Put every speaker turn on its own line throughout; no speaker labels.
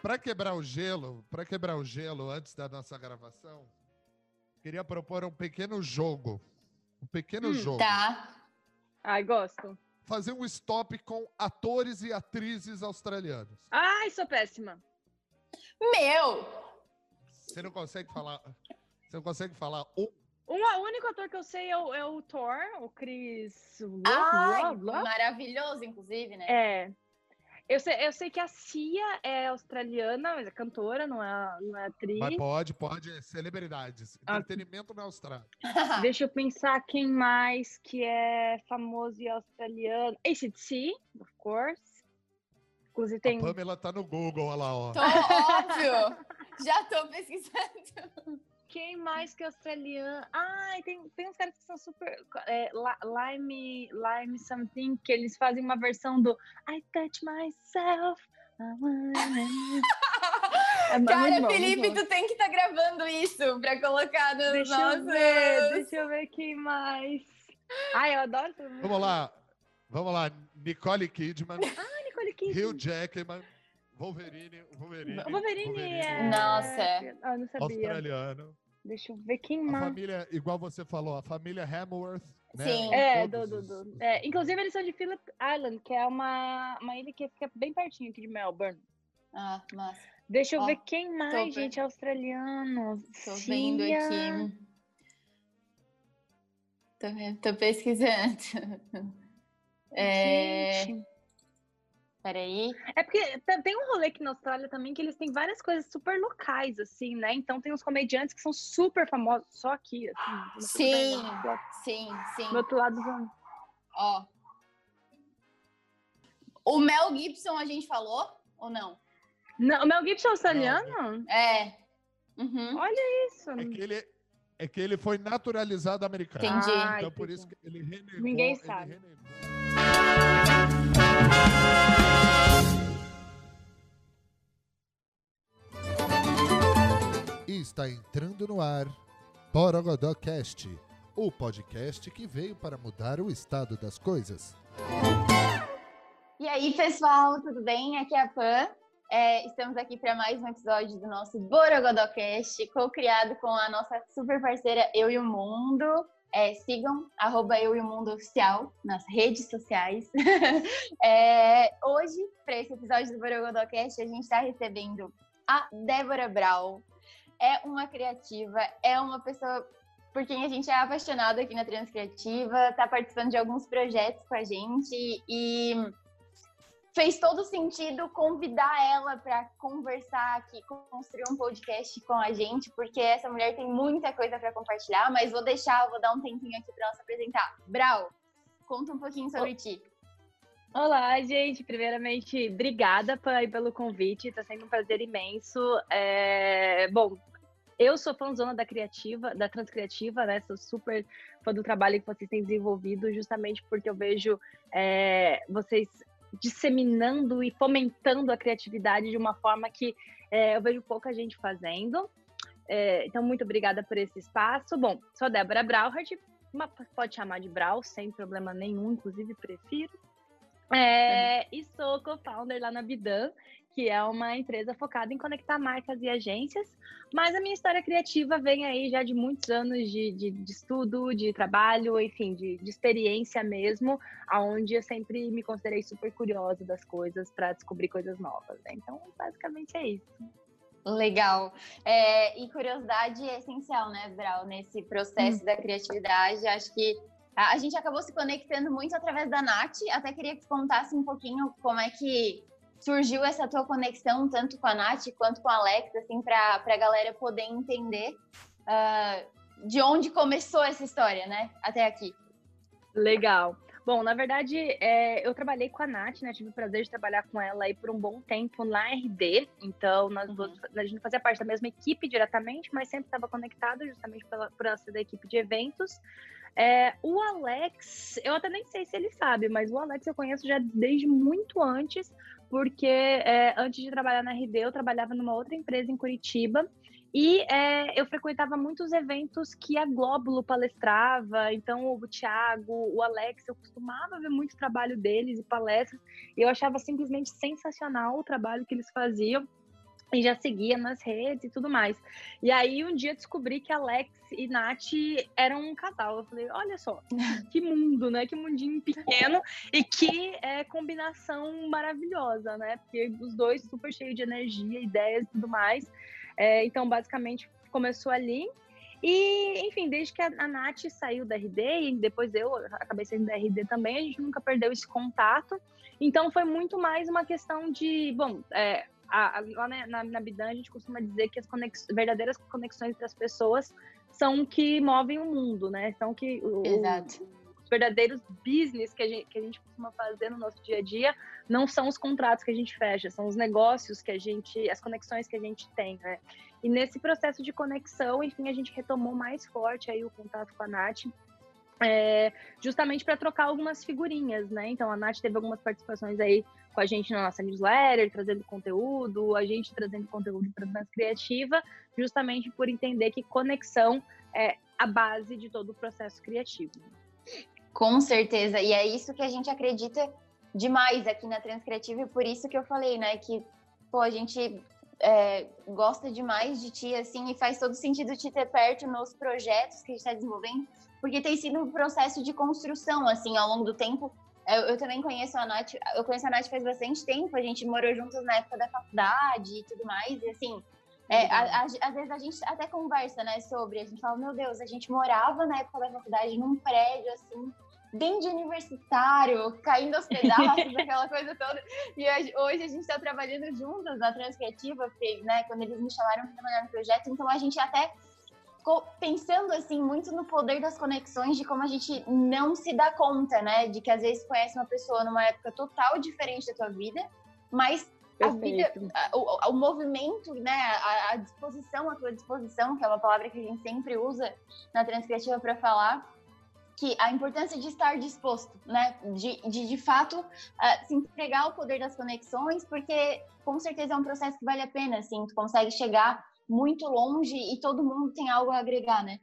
Para quebrar o gelo, para quebrar o gelo antes da nossa gravação, queria propor um pequeno jogo. Um pequeno
Hum,
jogo.
Tá.
Ai, gosto.
Fazer um stop com atores e atrizes australianos.
Ai, sou péssima.
Meu!
Você não consegue falar. Você não consegue falar um.
Um, o único ator que eu sei é o, é o Thor, o Chris.
Ai,
Lo-
maravilhoso, inclusive, né?
É. Eu sei, eu sei que a Cia é australiana, mas é cantora, não é, não é atriz.
Mas pode, pode. é Celebridades.
Ah.
Entretenimento na Austrália.
Deixa eu pensar quem mais que é famoso e australiano. ACDC, of course. Inclusive tem.
A Pamela tá no Google, olha lá, ó.
Tô óbvio! Já tô pesquisando.
Quem mais que é australiano? Ai, tem, tem uns caras que são super. É, Li- Lime, Lime Something, que eles fazem uma versão do I touch myself. É
Cara,
bom,
Felipe, tu tem que estar gravando isso pra colocar nos
Deixa
nossos...
eu ver, deixa eu ver quem mais. Ai, eu adoro.
Vamos lá. Vamos lá. Nicole Kidman,
Ah, Nicole Kidman.
Hugh Jackman, Wolverine. Wolverine,
O Wolverine é.
Nossa.
Ah, eu não sabia.
Australiano.
Deixa eu ver quem
A
mais.
família, igual você falou, a família Hemsworth. Né?
Sim.
É, do,
Todos
do,
os-
do. É, inclusive, eles são de Phillip Island, que é uma, uma ilha que fica bem pertinho aqui de Melbourne.
Ah, massa.
Deixa eu
Ó,
ver quem mais, gente, australiano.
Tô vendo
Cia.
aqui. Tô, tô pesquisando. É...
Gente.
Peraí.
É porque te- tem um rolê aqui na Austrália também que eles têm várias coisas super locais, assim, né? Então tem uns comediantes que são super famosos só aqui, assim.
Sim. Sim, sim.
Do outro lado do...
Ó. O Mel Gibson a gente falou ou não?
Não, o Mel Gibson é australiano?
É. Uhum.
Olha isso.
É que ele, é que ele foi naturalizado americano.
Entendi.
Ah,
Então, por
entendi.
isso que ele renegou.
Ninguém
ele
sabe.
renegou. Está entrando no ar Borogodó Cast, o podcast que veio para mudar o estado das coisas.
E aí, pessoal, tudo bem? Aqui é a Pan. É, estamos aqui para mais um episódio do nosso Borogodocast, co-criado com a nossa super parceira Eu e o Mundo. É, sigam arroba Eu e o Mundo Oficial nas redes sociais. É, hoje, para esse episódio do Borogodocast, a gente está recebendo a Débora Brau. É uma criativa, é uma pessoa por quem a gente é apaixonado aqui na Transcriativa, está participando de alguns projetos com a gente e fez todo sentido convidar ela para conversar aqui, construir um podcast com a gente, porque essa mulher tem muita coisa para compartilhar, mas vou deixar, vou dar um tempinho aqui para ela se apresentar. Brau, conta um pouquinho sobre ti.
Olá, gente. Primeiramente, obrigada Pai, pelo convite. Está sendo um prazer imenso. É, Bom, eu sou fãzona da criativa, da transcriativa, né? Sou super fã do trabalho que vocês têm desenvolvido, justamente porque eu vejo é, vocês disseminando e fomentando a criatividade de uma forma que é, eu vejo pouca gente fazendo. É, então, muito obrigada por esse espaço. Bom, sou a Débora Brauhart, uma- pode chamar de Brau, sem problema nenhum, inclusive prefiro. É, e sou co-founder lá na Bidan, que é uma empresa focada em conectar marcas e agências. Mas a minha história criativa vem aí já de muitos anos de, de, de estudo, de trabalho, enfim, de, de experiência mesmo, aonde eu sempre me considerei super curiosa das coisas para descobrir coisas novas. né? Então, basicamente é isso.
Legal. É, e curiosidade é essencial, né, Brau, nesse processo da criatividade. Acho que a, gente acabou se conectando muito através da Nath. Até queria que contasse um pouquinho como é que surgiu essa tua conexão, tanto com a Nath quanto com a Alex, assim, para a galera poder entender ah, de onde começou essa história, né, até aqui.
Legal. Bom, na verdade, é, eu trabalhei com a Nath, né? Tive o prazer de trabalhar com ela aí por um bom tempo na RD. Então, nós
Uhum.
duas, a gente não fazia parte da mesma equipe diretamente, mas sempre estava conectado, justamente pela, por ser da equipe de eventos. É, o Alex, eu até nem sei se ele sabe, mas o Alex eu conheço já desde muito antes, porque é, antes de trabalhar na RD, eu trabalhava numa outra empresa em Curitiba. E é, eu frequentava muitos eventos que a Glóbulo palestrava, então o Thiago, o Alex, eu costumava ver muito trabalho deles e palestras, e eu achava simplesmente sensacional o trabalho que eles faziam e já seguia nas redes e tudo mais. E aí um dia descobri que Alex e Nath eram um casal. Eu falei, olha só, que mundo, né? Que mundinho pequeno e que é, combinação maravilhosa, né? Porque os dois super cheios de energia, ideias e tudo mais. É, então, basicamente, começou ali. E, enfim, desde que a, a Nath saiu da RD, e depois eu acabei saindo da RD também, a gente nunca perdeu esse contato. Então, foi muito mais uma questão de, bom, é, a, a, lá na, na, na, Bidan a gente costuma dizer que as conex, verdadeiras conexões entre as pessoas são que movem o mundo, né? São que o,
Exato.
os verdadeiros business que a, gente, que a gente costuma fazer no nosso dia a dia não são os contratos que a gente fecha, são os negócios que a gente, as conexões que a gente tem, né? E nesse processo de conexão, enfim, a gente retomou mais forte aí o contato com a Nath. É, justamente para trocar algumas figurinhas, né? Então a Nath teve algumas participações aí com a gente na nossa newsletter, trazendo conteúdo, a gente trazendo conteúdo para a criativa, justamente por entender que conexão é a base de todo o processo criativo.
Com certeza, e é isso que a gente acredita demais aqui na Transcriativa, e por isso que eu falei, né, que pô, a gente é, gosta demais de ti, assim, e faz todo sentido te ter perto nos projetos que a gente está desenvolvendo, porque tem sido um processo de construção, assim, ao longo do tempo, eu, eu, também conheço a Nath, eu conheço a Nath faz bastante tempo, a gente morou juntos na época da faculdade e tudo mais, e assim, é, a, a, às vezes a gente até conversa, né, sobre, a gente fala, meu Deus, a gente morava na época da faculdade num prédio, assim, bem de universitário, caindo aos pedaços, aquela coisa toda, e hoje, hoje a gente está trabalhando juntas na Transcriativa, porque, né, quando eles me chamaram para trabalhar no projeto, então a gente até pensando assim muito no poder das conexões, de como a gente não se dá conta, né, de que às vezes conhece uma pessoa numa época total diferente da tua vida, mas a vida, o, o, movimento, né, a, a, disposição, a tua disposição, que é uma palavra que a gente sempre usa na transcriativa para falar, que a importância de estar disposto, né, de, de, de fato uh, se entregar ao poder das conexões, porque com certeza é um processo que vale a pena, assim, tu consegue chegar muito longe e todo mundo tem algo a agregar, né?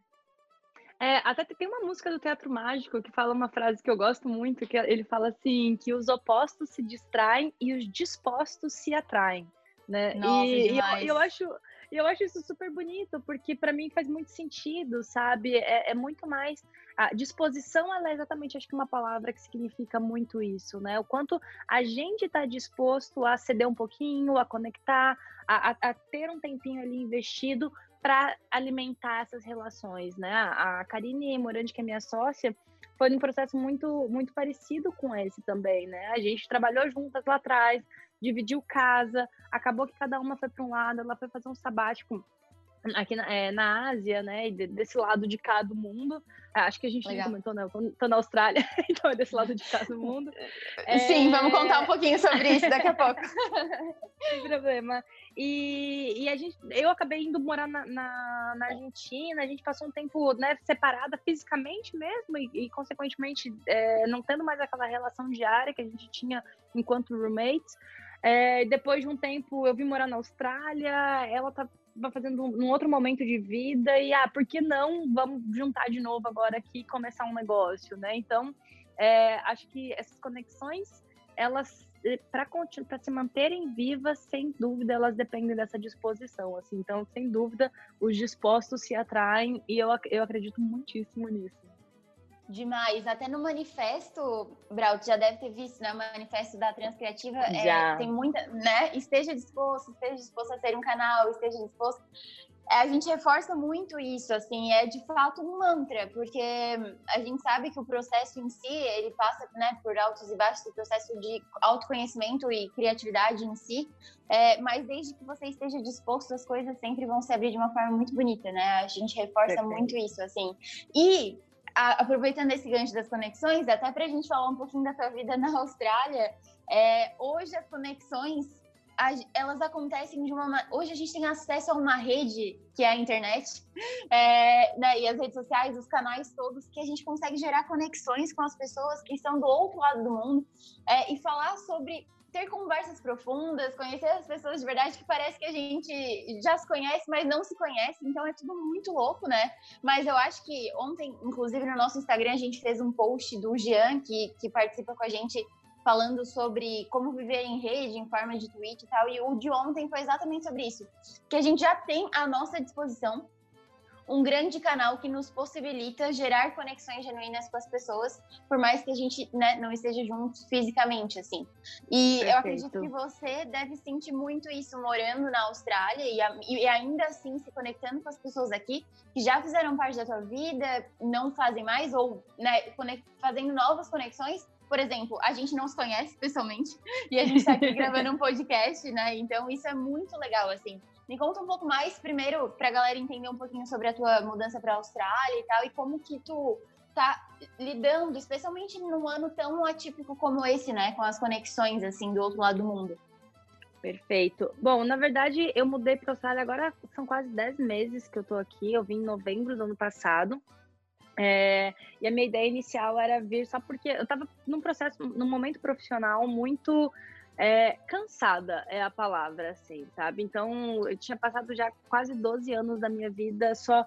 É, até tem uma música do Teatro Mágico que fala uma frase que eu gosto muito, que ele fala assim, que os opostos se distraem e os dispostos se atraem, né?
Nossa,
e, e eu, eu, acho e eu acho isso super bonito, porque para mim faz muito sentido, sabe? É, é, muito mais. A disposição, ela é exatamente, acho que uma palavra que significa muito isso, né? O quanto a gente está disposto a ceder um pouquinho, a conectar, a, a, a ter um tempinho ali investido para alimentar essas relações, né? A Karine Morandi, que é minha sócia, foi um processo muito, muito parecido com esse também, né? A gente trabalhou juntas lá atrás, dividiu casa, acabou que cada uma foi para um lado, ela foi fazer um sabático aqui na, é, na Ásia, né, de, desse lado de cá do mundo. Ah, acho que a gente Legal. comentou, né, eu tô, na Austrália, então é desse lado de cá do mundo.
É... Sim, vamos contar um pouquinho sobre isso daqui a pouco.
Sem problema. E, e a gente, eu acabei indo morar na, na, na, Argentina, a gente passou um tempo, né, separada fisicamente mesmo e, e consequentemente, é, não tendo mais aquela relação diária que a gente tinha enquanto roommates. É, depois de um tempo, eu vim morar na Austrália, ela tá fazendo um, um, outro momento de vida e, ah, por que não vamos juntar de novo agora aqui e começar um negócio, né? Então, é, acho que essas conexões, elas, eh, para se manterem vivas, sem dúvida, elas dependem dessa disposição, assim. Então, sem dúvida, os dispostos se atraem e eu, eu acredito muitíssimo nisso.
Demais. Até no manifesto, Braut, já deve ter visto, né? O manifesto da Transcriativa é, tem muita, né? Esteja disposto, esteja disposto a ser um canal, esteja disposto. É, a gente reforça muito isso, assim, é de fato um mantra, porque a gente sabe que o processo em si, ele passa, né, por altos e baixos, o processo de autoconhecimento e criatividade em si, é, mas desde que você esteja disposto, as coisas sempre vão se abrir de uma forma muito bonita, né? A gente reforça Perfeito. muito isso, assim. E a, aproveitando esse gancho das conexões, até para a gente falar um pouquinho da tua vida na Austrália, é, hoje as conexões elas acontecem de uma hoje a gente tem acesso a uma rede que é a internet é, né, e as redes sociais os canais todos que a gente consegue gerar conexões com as pessoas que estão do outro lado do mundo é, e falar sobre ter conversas profundas, conhecer as pessoas de verdade que parece que a gente já se conhece, mas não se conhece, então é tudo muito louco, né? Mas eu acho que ontem, inclusive no nosso Instagram, a gente fez um post do Jean, que, que participa com a gente falando sobre como viver em rede, em forma de tweet e tal. E o de ontem foi exatamente sobre isso. Que a gente já tem à nossa disposição um grande canal que nos possibilita gerar conexões genuínas com as pessoas, por mais que a gente né, não esteja juntos fisicamente, assim. E Perfeito. eu acredito que você deve sentir muito isso morando na Austrália e, a, e, ainda assim se conectando com as pessoas aqui que já fizeram parte da tua vida, não fazem mais, ou né, fazendo novas conexões por exemplo, a gente não se conhece pessoalmente e a gente está aqui gravando um podcast, né? Então isso é muito legal, assim. Me conta um pouco mais, primeiro, para a galera entender um pouquinho sobre a tua mudança para a Austrália e tal, e como que tu tá lidando, especialmente num ano tão atípico como esse, né? Com as conexões, assim, do outro lado do mundo.
Perfeito. Bom, na verdade, eu mudei para a Austrália agora, são quase 10 meses que eu tô aqui. Eu vim em novembro do ano passado. É, e a minha ideia inicial era vir só porque eu estava num processo, num momento profissional muito é, cansada, é a palavra, assim, sabe? Então, eu tinha passado já quase 12 anos da minha vida só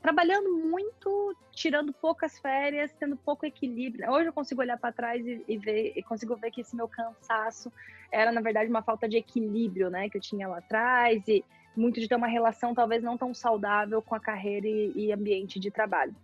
trabalhando muito, tirando poucas férias, tendo pouco equilíbrio. Hoje eu consigo olhar para trás e, e, ver, e consigo ver que esse meu cansaço era, na verdade, uma falta de equilíbrio, né, que eu tinha lá atrás e muito de ter uma relação talvez não tão saudável com a carreira e, e ambiente de trabalho.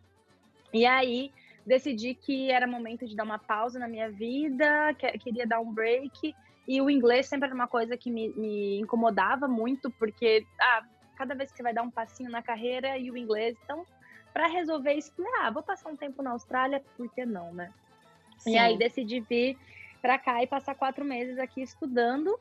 E aí decidi que era momento de dar uma pausa na minha vida, que, queria dar um break. E o inglês sempre era uma coisa que me, me incomodava muito, porque ah, cada vez que você vai dar um passinho na carreira e o inglês. Então, para resolver isso, ah, vou passar um tempo na Austrália, por que não, né? Sim. E aí decidi vir para cá e passar quatro meses aqui estudando.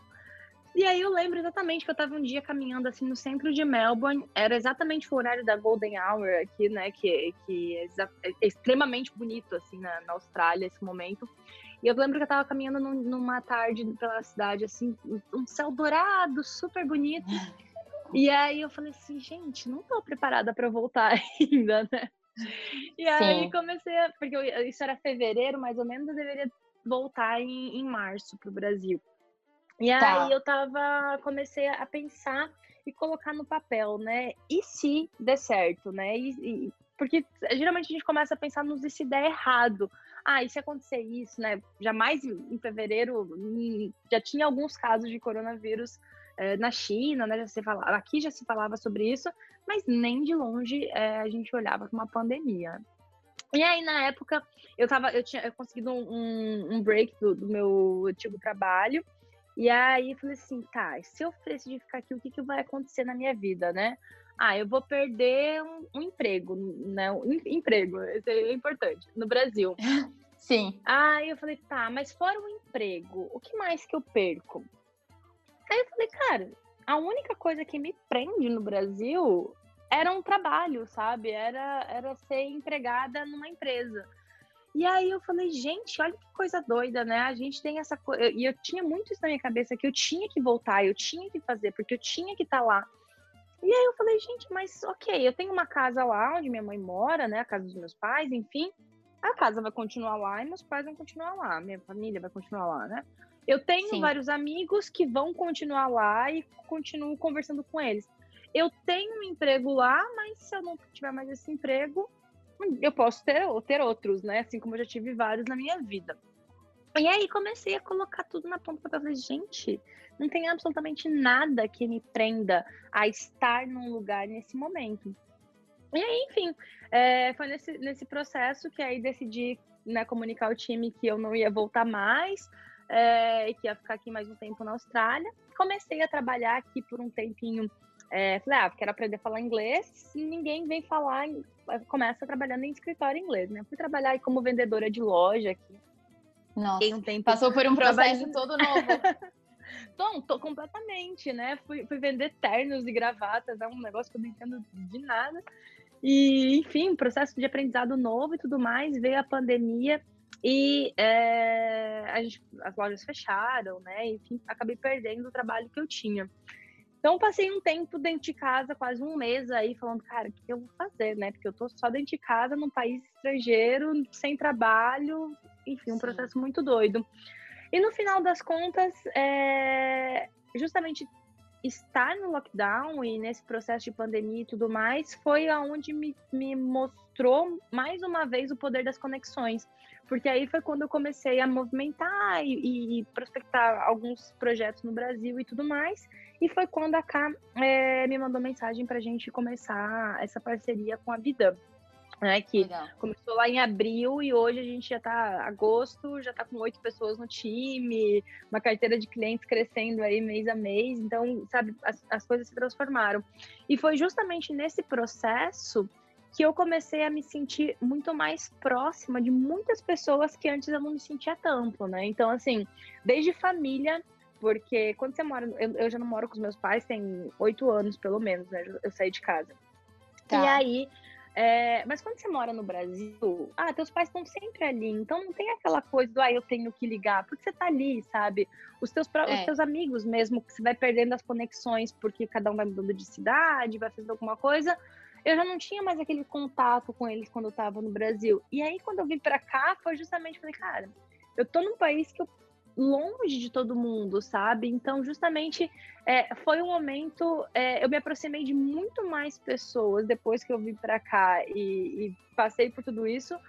E aí eu lembro exatamente que eu estava um dia caminhando assim no centro de Melbourne, era exatamente o horário da Golden Hour aqui, né, que, que é, é extremamente bonito assim na, na, Austrália esse momento. E eu lembro que eu estava caminhando num, numa tarde pela cidade assim, um céu dourado, super bonito. E aí eu falei assim, gente, não estou preparada para voltar ainda, né? E aí Sim. comecei, a, porque eu, isso era fevereiro, mais ou menos, eu deveria voltar em, em março para o Brasil. E tá. aí eu tava, comecei a pensar e colocar no papel, né? E se der certo, né? E, e, porque geralmente a gente começa a pensar nos e se der errado. Ah, e se acontecer isso, né? Jamais em fevereiro hum, já tinha alguns casos de coronavírus eh, na China, né? Já se falava, aqui já se falava sobre isso, mas nem de longe eh, a gente olhava para uma pandemia. E aí, na época, eu tava, eu tinha eu conseguido um, um break do, do meu antigo trabalho e aí eu falei assim, tá, se eu decidir ficar aqui, o que, que vai acontecer na minha vida, né? Ah, eu vou perder um, um emprego, né? Um emprego, isso é importante, no Brasil.
Sim.
Aí eu falei, tá, mas fora o emprego, o que mais que eu perco? Aí eu falei, cara, a única coisa que me prende no Brasil era um trabalho, sabe? Era, era ser empregada numa empresa. E aí eu falei, gente, olha que coisa doida, né? A gente tem essa coisa. E eu tinha muito isso na minha cabeça que eu tinha que voltar, eu tinha que fazer, porque eu tinha que estar tá lá. E aí eu falei, gente, mas ok, eu tenho uma casa lá onde minha mãe mora, né? A casa dos meus pais, enfim. A casa vai continuar lá e meus pais vão continuar lá, minha família vai continuar lá, né? Eu tenho Sim. vários amigos que vão continuar lá e continuo conversando com eles. Eu tenho um emprego lá, mas se eu não tiver mais esse emprego, eu posso ter, ter outros, né? Assim como eu já tive vários na minha vida. E aí comecei a colocar tudo na ponta para falei, gente, não tem absolutamente nada que me prenda a estar num lugar nesse momento. E aí, enfim, é, foi nesse, nesse processo que aí decidi né, comunicar ao time que eu não ia voltar mais é, e que ia ficar aqui mais um tempo na Austrália. Comecei a trabalhar aqui por um tempinho é, falei, ah, quero aprender a falar inglês. Ninguém vem falar, começa trabalhando em escritório inglês, né? Fui trabalhar como vendedora de loja aqui.
Nossa, um tempo passou por um processo todo novo.
Tom, tô completamente, né? Fui, fui vender ternos e gravatas, é um negócio que eu não entendo de nada. E, enfim, processo de aprendizado novo e tudo mais. Veio a pandemia e é, a gente, as lojas fecharam, né? Enfim, acabei perdendo o trabalho que eu tinha. Então, passei um tempo dentro de casa, quase um mês aí, falando, cara, o que eu vou fazer, né? Porque eu tô só dentro de casa, num país estrangeiro, sem trabalho, enfim, um Sim. processo muito doido. E no final das contas, é, justamente estar no lockdown e nesse processo de pandemia e tudo mais foi aonde me, me mostrou mais uma vez o poder das conexões. Porque aí foi quando eu comecei a movimentar e, e prospectar alguns projetos no Brasil e tudo mais. E foi quando a K é, me mandou mensagem para a gente começar essa parceria com a Vida né? Que Legal. começou lá em abril e hoje a gente já está agosto, já está com oito pessoas no time, uma carteira de clientes crescendo aí mês a mês. Então, sabe, as, as coisas se transformaram. E foi justamente nesse processo que eu comecei a me sentir muito mais próxima de muitas pessoas que antes eu não me sentia tanto, né? Então, assim, desde família, porque quando você mora, eu, eu já não moro com os meus pais, tem oito anos pelo menos, né? Eu saí de casa. Tá. E aí é, mas quando você mora no Brasil, ah, teus pais estão sempre ali, então não tem aquela coisa do, ah, eu tenho que ligar, porque você tá ali, sabe? Os teus, é. os teus amigos mesmo, que você vai perdendo as conexões porque cada um vai mudando de cidade, vai fazendo alguma coisa. Eu já não tinha mais aquele contato com eles quando eu tava no Brasil. E aí, quando eu vim pra cá, foi justamente, falei, cara, eu tô num país que eu longe de todo mundo, sabe? Então, justamente, é, foi um momento. É, eu me aproximei de muito mais pessoas depois que eu vim para cá e, e, passei por tudo isso,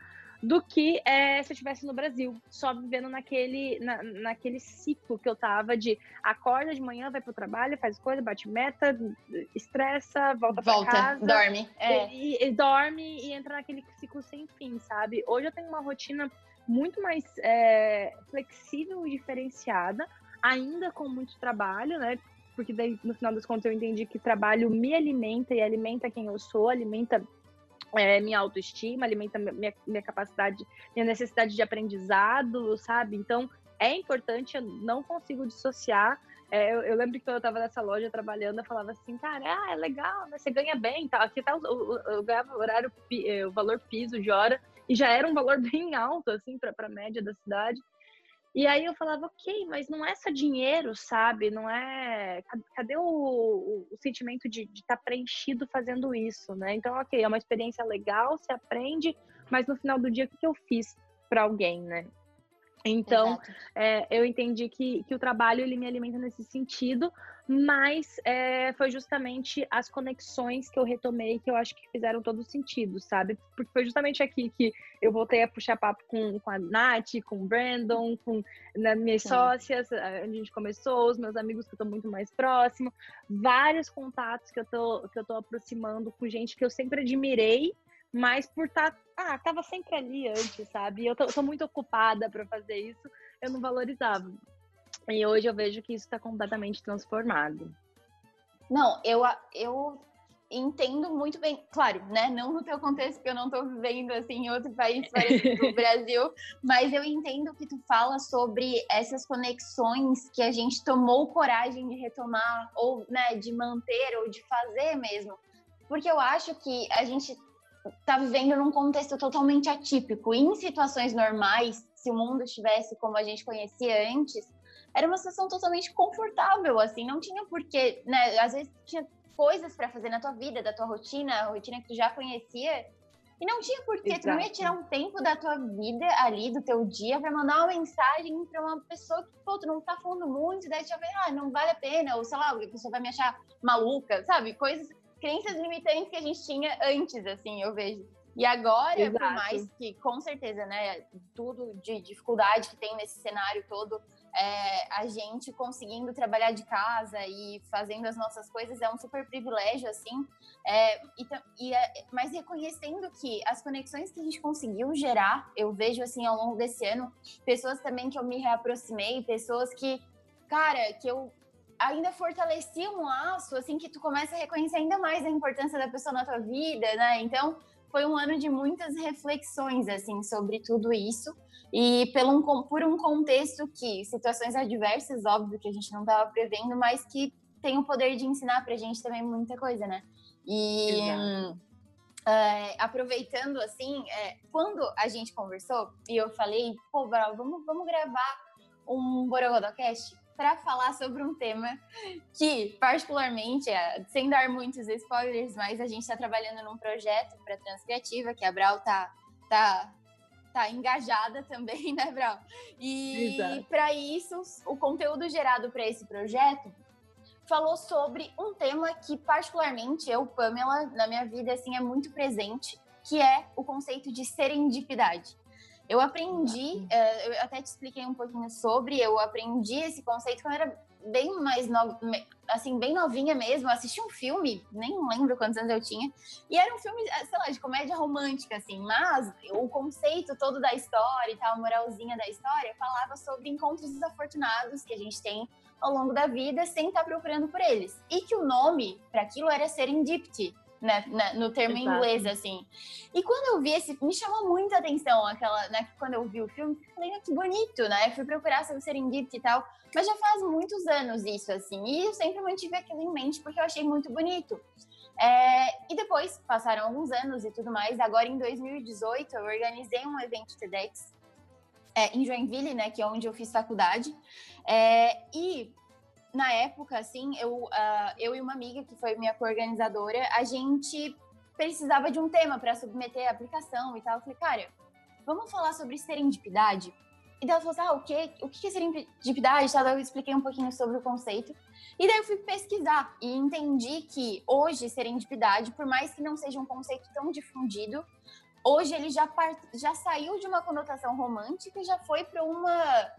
do que é, se eu estivesse no Brasil, só vivendo naquele, na, naquele ciclo que eu tava de acorda de manhã, vai pro trabalho, faz coisa, bate meta, estressa, volta, volta pra casa.
Dorme.
É. E, e, dorme e entra naquele ciclo sem fim, sabe? Hoje eu tenho uma rotina muito mais é, flexível e diferenciada, ainda com muito trabalho, né? Porque daí, no final das contas, eu entendi que trabalho me alimenta e alimenta quem eu sou, alimenta é, minha autoestima, alimenta minha, minha capacidade, minha necessidade de aprendizado, sabe? Então, é importante, eu não consigo dissociar. É, eu, eu, lembro que quando eu estava nessa loja trabalhando, eu falava assim, cara, ah, é legal, né? Você ganha bem, tá? Aqui tá o, o, ganhava o horário, o valor piso de hora e já era um valor bem alto, assim, para a média da cidade. E aí eu falava, ok, mas não é só dinheiro, sabe? Não é. Cadê o, o, sentimento de estar tá preenchido fazendo isso, né? Então, ok, é uma experiência legal, se aprende, mas no final do dia, o que eu fiz para alguém, né? Então, é, eu entendi que, que o trabalho ele me alimenta nesse sentido, mas é, foi justamente as conexões que eu retomei que eu acho que fizeram todo sentido, sabe? Porque foi justamente aqui que eu voltei a puxar papo com, com a Nath, com o Brandon, com né, minhas Sim. sócias, a gente começou, os meus amigos que eu tô muito mais próximo, vários contatos que eu tô, que eu tô aproximando com gente que eu sempre admirei, mas por estar. Tá, ah, tava sempre ali antes, sabe? Eu tô, tô muito ocupada para fazer isso, eu não valorizava. E hoje eu vejo que isso está completamente transformado.
Não, eu, eu entendo muito bem, claro, né? Não no teu contexto, porque eu não estou vivendo assim em outro país do Brasil, mas eu entendo que tu fala sobre essas conexões que a gente tomou coragem de retomar, ou né, de manter, ou de fazer mesmo. Porque eu acho que a gente está vivendo num contexto totalmente atípico. Em situações normais, se o mundo estivesse como a gente conhecia antes, era uma situação totalmente confortável, assim, não tinha porquê, né? Às vezes tinha coisas para fazer na tua vida, da tua rotina, a rotina que tu já conhecia, e não tinha porquê, Exato. tu não ia tirar um tempo da tua vida ali, do teu dia, para mandar uma mensagem para uma pessoa que, pô, tu não tá falando muito, daí tu já vê, ah, não vale a pena, ou sei lá, a pessoa vai me achar maluca, sabe? Coisas crenças limitantes que a gente tinha antes, assim, eu vejo. E agora, Exato. por mais que, com certeza, né, tudo de dificuldade que tem nesse cenário todo, é, a gente conseguindo trabalhar de casa e fazendo as nossas coisas é um super privilégio, assim. É, e, e é, mas reconhecendo que as conexões que a gente conseguiu gerar, eu vejo, assim, ao longo desse ano, pessoas também que eu me reaproximei, pessoas que, cara, que eu ainda fortalecia um laço, assim, que tu começa a reconhecer ainda mais a importância da pessoa na tua vida, né? Então, foi um ano de muitas reflexões, assim, sobre tudo isso. E pelo um, por um contexto que, situações adversas, óbvio, que a gente não estava prevendo, mas que tem o poder de ensinar pra gente também muita coisa, né? E... É, aproveitando assim, é, quando a gente conversou e eu falei, pô, Brau, vamos, vamos gravar um Borogodocast para falar sobre um tema que, particularmente, é, sem dar muitos spoilers, mas a gente está trabalhando num projeto para Transcriativa, que a Brau tá, tá, tá engajada também, né, Brau? E para isso, o conteúdo gerado para esse projeto falou sobre um tema que particularmente eu, Pamela, na minha vida assim é muito presente, que é o conceito de serendipidade. Eu aprendi, uh, eu até te expliquei um pouquinho sobre, eu aprendi esse conceito quando eu era bem mais no, assim, bem novinha mesmo. Eu assisti um filme, nem lembro quantos anos eu tinha, e era um filme, sei lá, de comédia romântica, assim, mas o conceito todo da história e tal, a moralzinha da história, falava sobre encontros desafortunados que a gente tem ao longo da vida sem estar procurando por eles. E que o nome para aquilo era serendipity né, né, no termo Exato. inglês, assim. E quando eu vi esse, me chamou muita atenção aquela, né, quando eu vi o filme, falei, ah, que bonito, né? Fui procurar sobre Serendipity e tal, mas já faz muitos anos isso, assim, e eu sempre mantive aquilo em mente porque eu achei muito bonito. É, e depois, passaram alguns anos e tudo mais, agora em 2018 eu organizei um evento TEDx é, em Joinville, né, que é onde eu fiz faculdade, é, e na época, assim, eu, uh, eu e uma amiga, que foi minha co-organizadora, a gente precisava de um tema para submeter a aplicação e tal. Eu falei, cara, vamos falar sobre serendipidade? E daí ela falou assim, ah, o, quê? o que é serendipidade? Daí eu expliquei um pouquinho sobre o conceito. E daí eu fui pesquisar e entendi que hoje serendipidade, por mais que não seja um conceito tão difundido, hoje ele já, part... já saiu de uma conotação romântica e já foi para uma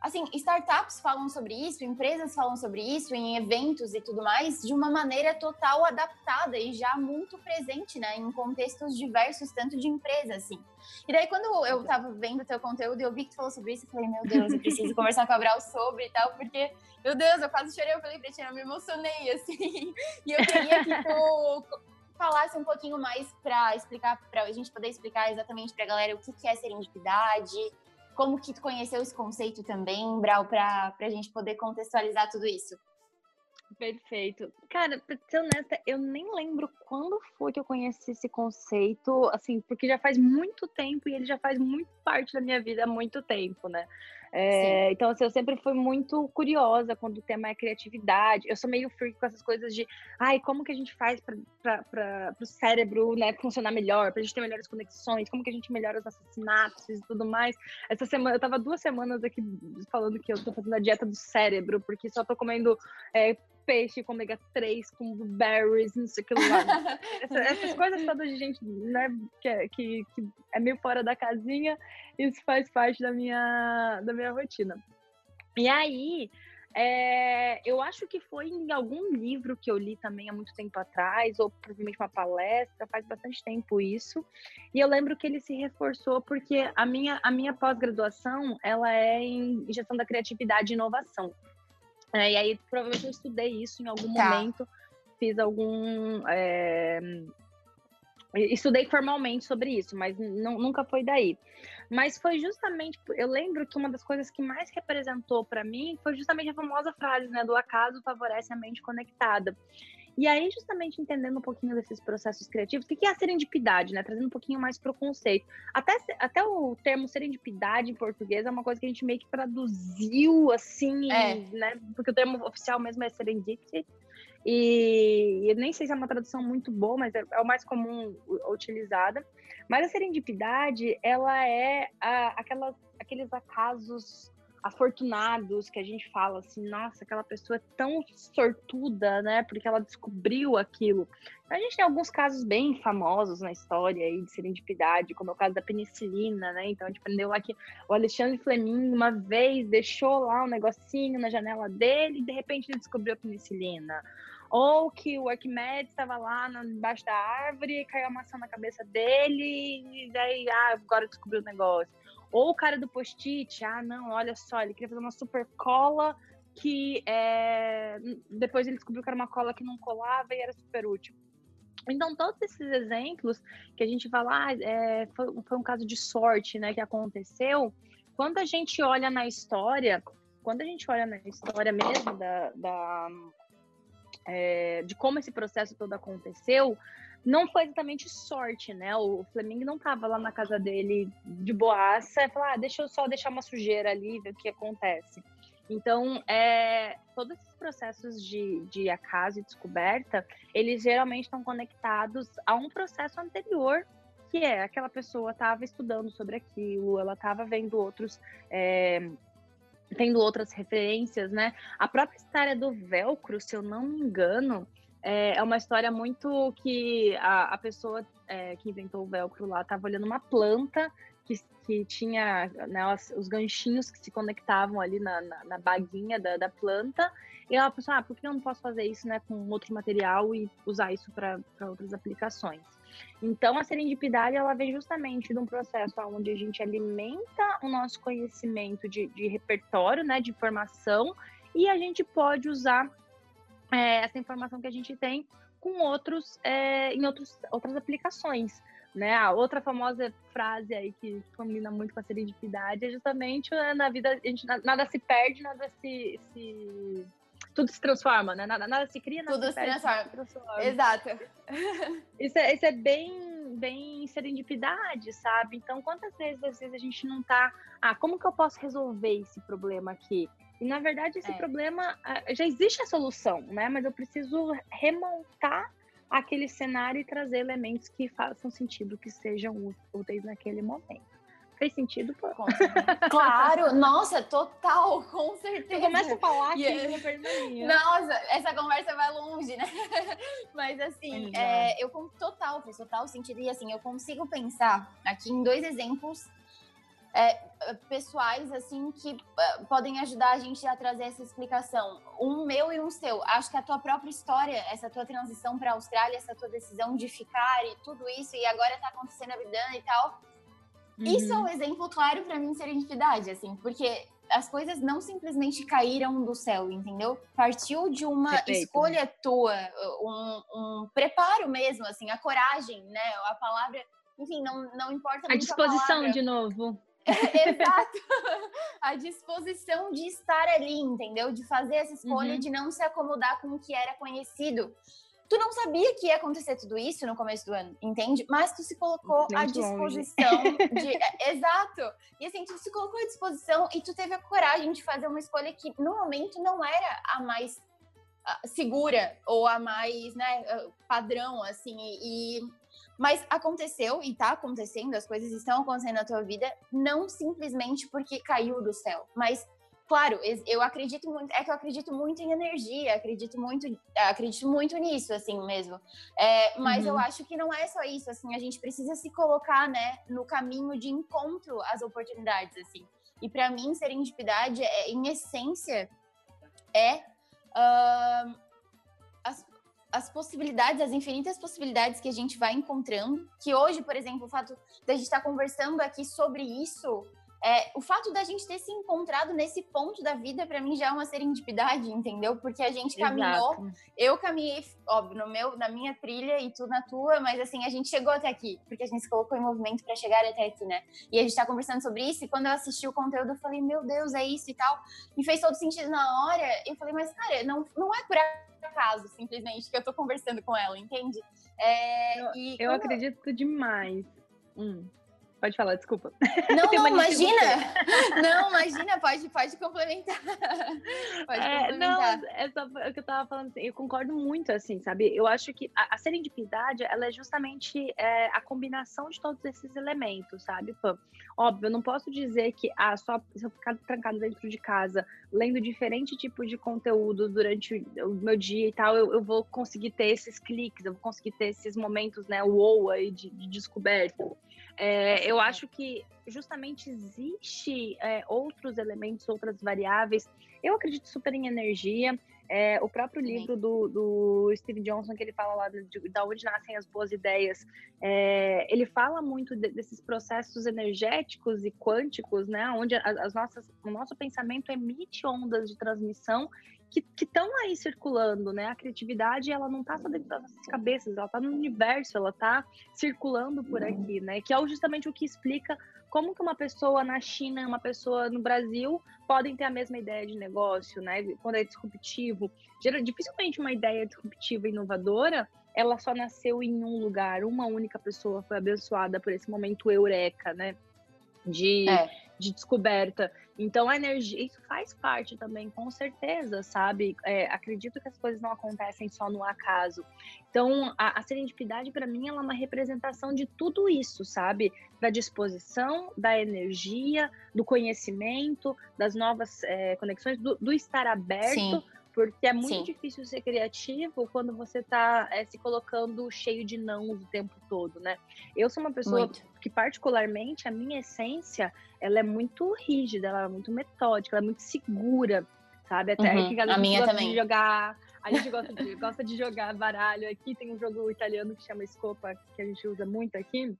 assim, startups falam sobre isso, empresas falam sobre isso em eventos e tudo mais, de uma maneira total adaptada e já muito presente, né, em contextos diversos, tanto de empresa, assim. E daí, quando eu tava vendo teu conteúdo e eu vi que tu falou sobre isso, eu falei, meu Deus, eu preciso conversar com a Abral sobre e tal, porque, meu Deus, eu quase chorei, eu falei ti, eu me emocionei, assim, e eu queria que tu falasse um pouquinho mais para explicar, para a gente poder explicar exatamente para a galera o que, que é serendipidade, como que tu conheceu esse conceito também, Brau, para a gente poder contextualizar tudo isso?
Perfeito. Cara, pra ser honesta, eu nem lembro quando foi que eu conheci esse conceito, assim, porque já faz muito tempo e ele já faz muito parte da minha vida há muito tempo, né? É, então, assim, eu sempre fui muito curiosa quando o tema é criatividade. Eu sou meio freak com essas coisas de, ai, como que a gente faz para o cérebro né, funcionar melhor, para a gente ter melhores conexões, como que a gente melhora as nossas sinapses e tudo mais. Essa semana, eu tava duas semanas aqui falando que eu tô fazendo a dieta do cérebro, porque só tô comendo é, peixe com ômega 3, com berries, não sei o que lá. Essa, essas coisas todas de gente, né, que, é, que, que é meio fora da casinha, isso faz parte da minha, da minha rotina. E aí, é, eu acho que foi em algum livro que eu li também há muito tempo atrás, ou provavelmente uma palestra, faz bastante tempo isso. E eu lembro que ele se reforçou porque a minha, a minha pós-graduação ela é em gestão da criatividade e inovação. É, e aí, provavelmente, eu estudei isso em algum tá. momento, fiz algum. É, estudei formalmente sobre isso, mas não, nunca foi daí. Mas foi justamente, eu lembro que uma das coisas que mais representou para mim foi justamente a famosa frase, né, do acaso favorece a mente conectada. E aí, justamente entendendo um pouquinho desses processos criativos, o que é a serendipidade, né? Trazendo um pouquinho mais para o conceito. Até, até o termo serendipidade em português é uma coisa que a gente meio que traduziu assim, é. né? Porque o termo oficial mesmo é serendipity. E eu nem sei se é uma tradução muito boa, mas é, é o mais comum utilizada. Mas a serendipidade, ela é a, aquelas, aqueles acasos afortunados que a gente fala assim, nossa, aquela pessoa é tão sortuda, né? Porque ela descobriu aquilo. A gente tem alguns casos bem famosos na história aí de serendipidade, como é o caso da penicilina, né? Então a gente aprendeu lá que o Alexandre Fleming uma vez deixou lá um negocinho na janela dele e de repente ele descobriu a penicilina. Ou que o Arquimedes estava lá embaixo da árvore, caiu a maçã na cabeça dele e daí, ah, agora descobriu o negócio ou o cara do post-it, ah, não, olha só, ele queria fazer uma super cola que é... depois ele descobriu que era uma cola que não colava e era super útil. Então, todos esses exemplos que a gente fala, ah, é, foi, foi, um caso de sorte, né, que aconteceu. Quando a gente olha na história, quando a gente olha na história mesmo da, da é, de como esse processo todo aconteceu, não foi exatamente sorte, né? O Fleming não tava lá na casa dele de boaça e falou, ah, deixa eu só deixar uma sujeira ali, ver o que acontece. Então, é, todos esses processos de, de acaso e descoberta, eles geralmente estão conectados a um processo anterior que é aquela pessoa estava estudando sobre aquilo, ela estava vendo outros. É, tendo outras referências, né? A própria história do velcro, se eu não me engano, é, é uma história muito que a, a pessoa é, que inventou o velcro lá estava olhando uma planta que, que tinha né, os ganchinhos que se conectavam ali na, na, na baguinha da, da, planta. E ela pensou, ah, por que eu não posso fazer isso né, com outro material e usar isso para outras aplicações? Então, a serendipidade, ela vem justamente de um processo onde a gente alimenta o nosso conhecimento de, de repertório, né, de informação, e a gente pode usar é, essa informação que a gente tem com outros, é, em outros, outras aplicações. Né? A outra famosa frase aí que combina muito com a serendipidade é justamente né, na vida, a gente, nada se perde, nada se, se tudo se transforma, né? Nada, nada se cria, nada
tudo
se, perde,
se, transforma. se transforma. Exato.
Isso é, isso é bem, bem serendipidade, sabe? Então, quantas vezes, às vezes a gente não tá, ah, como que eu posso resolver esse problema aqui? E na verdade esse é. problema ah, já existe a solução, né? Mas eu preciso remontar aquele cenário e trazer elementos que façam sentido, que sejam úteis naquele momento. Fez sentido? Pô?
Claro, nossa, total, com certeza.
Começa a falar aqui,
yeah. Nossa, essa conversa vai longe, né? Mas assim, é, eu com total, fez total sentido. E assim, eu consigo pensar aqui em dois exemplos é, pessoais assim que uh, podem ajudar a gente a trazer essa explicação. Um meu e um seu. Acho que a tua própria história, essa tua transição para a Austrália, essa tua decisão de ficar e tudo isso, e agora está acontecendo a vida e tal. Uhum. Isso é um exemplo claro para mim de serendipidade, assim, porque as coisas não simplesmente caíram do céu, entendeu? Partiu de uma Perfeito. escolha tua, um, um preparo mesmo, assim, a coragem, né? A palavra enfim, não, não importa
a disposição
a
de novo.
Exato. A disposição de estar ali, entendeu? De fazer essa escolha, uhum. de não se acomodar com o que era conhecido. Tu não sabia que ia acontecer tudo isso no começo do ano, entende? Mas tu se colocou à disposição de. É, exato! E assim, tu se colocou à disposição e tu teve a coragem de fazer uma escolha que no momento não era a mais ah, segura ou a mais, né, ah, padrão, assim. E, mas aconteceu e tá acontecendo, as coisas estão acontecendo na tua vida, não simplesmente porque caiu do céu, mas claro, eu acredito muito, é que eu acredito muito em energia, acredito muito, acredito muito nisso, assim mesmo. É, mas uhum. eu acho que não é só isso, assim, a gente precisa se colocar, né, no caminho de encontro às oportunidades, assim. E para mim, serendipidade, é, em essência, é uh, as, possibilidades, as infinitas possibilidades que a gente vai encontrando, que hoje, por exemplo, o fato da gente estar conversando aqui sobre isso, é, o fato da gente ter se encontrado nesse ponto da vida, para mim, já é uma serendipidade, entendeu? Porque a gente caminhou, Exato. eu caminhei, óbvio, no meu, na minha trilha e tu na tua, mas assim, a gente chegou até aqui, porque a gente se colocou em movimento para chegar até aqui, né? E a gente tá conversando sobre isso, e quando eu assisti o conteúdo, eu falei, meu Deus, é isso e tal. E fez todo sentido na hora, eu falei, mas cara, não, não é por acaso, simplesmente, que eu tô conversando com ela, entende?
É, eu, eu acredito demais. Hum. Pode falar, desculpa.
Não, não, imagina! Não, imagina, pode, pode complementar.
Pode é, complementar. Não, é só o que eu tava falando, assim, eu concordo muito, assim, sabe? Eu acho que a, a serendipidade, ela é justamente é, a combinação de todos esses elementos, sabe? Pô, óbvio, eu não posso dizer que ah, só se eu ficar trancado dentro de casa, lendo diferentes tipos de conteúdos durante o meu dia e tal, eu, eu vou conseguir ter esses cliques, eu vou conseguir ter esses momentos, né, wow aí de, de descoberta. É, eu acho que justamente existe é, outros elementos, outras variáveis. Eu acredito super em energia. É, o próprio livro do, do, Steve Johnson, que ele fala lá de, de, da onde nascem as boas ideias, é, ele fala muito de, desses processos energéticos e quânticos, né? Onde as, as nossas, o nosso pensamento emite ondas de transmissão que estão aí circulando, né? A criatividade, ela não está só dentro das nossas cabeças, ela está no universo, ela está circulando por aqui, né? Que é justamente o que explica como que uma pessoa na China, uma pessoa no Brasil podem ter a mesma ideia de negócio, né? Quando é disruptivo. Dificilmente uma ideia disruptiva e inovadora, ela só nasceu em um lugar, uma única pessoa foi abençoada por esse momento eureka, né? De, é de descoberta. Então, a energia, isso faz parte também, com certeza, sabe? É, acredito que as coisas não acontecem só no acaso. Então, a, a serendipidade, para mim, ela é uma representação de tudo isso, sabe? Da disposição, da energia, do conhecimento, das novas é, conexões, do, do, estar aberto. Sim. Porque é muito Sim. difícil ser criativo quando você está é, se colocando cheio de não o tempo todo, né? Eu sou uma pessoa muito. que, particularmente, a minha essência ela é muito rígida, ela é muito metódica, ela é muito segura, sabe? Até uhum, que a, a minha também. de jogar. A gente gosta de, gosta de jogar baralho aqui. Tem um jogo italiano que chama Scopa, que a gente usa muito aqui.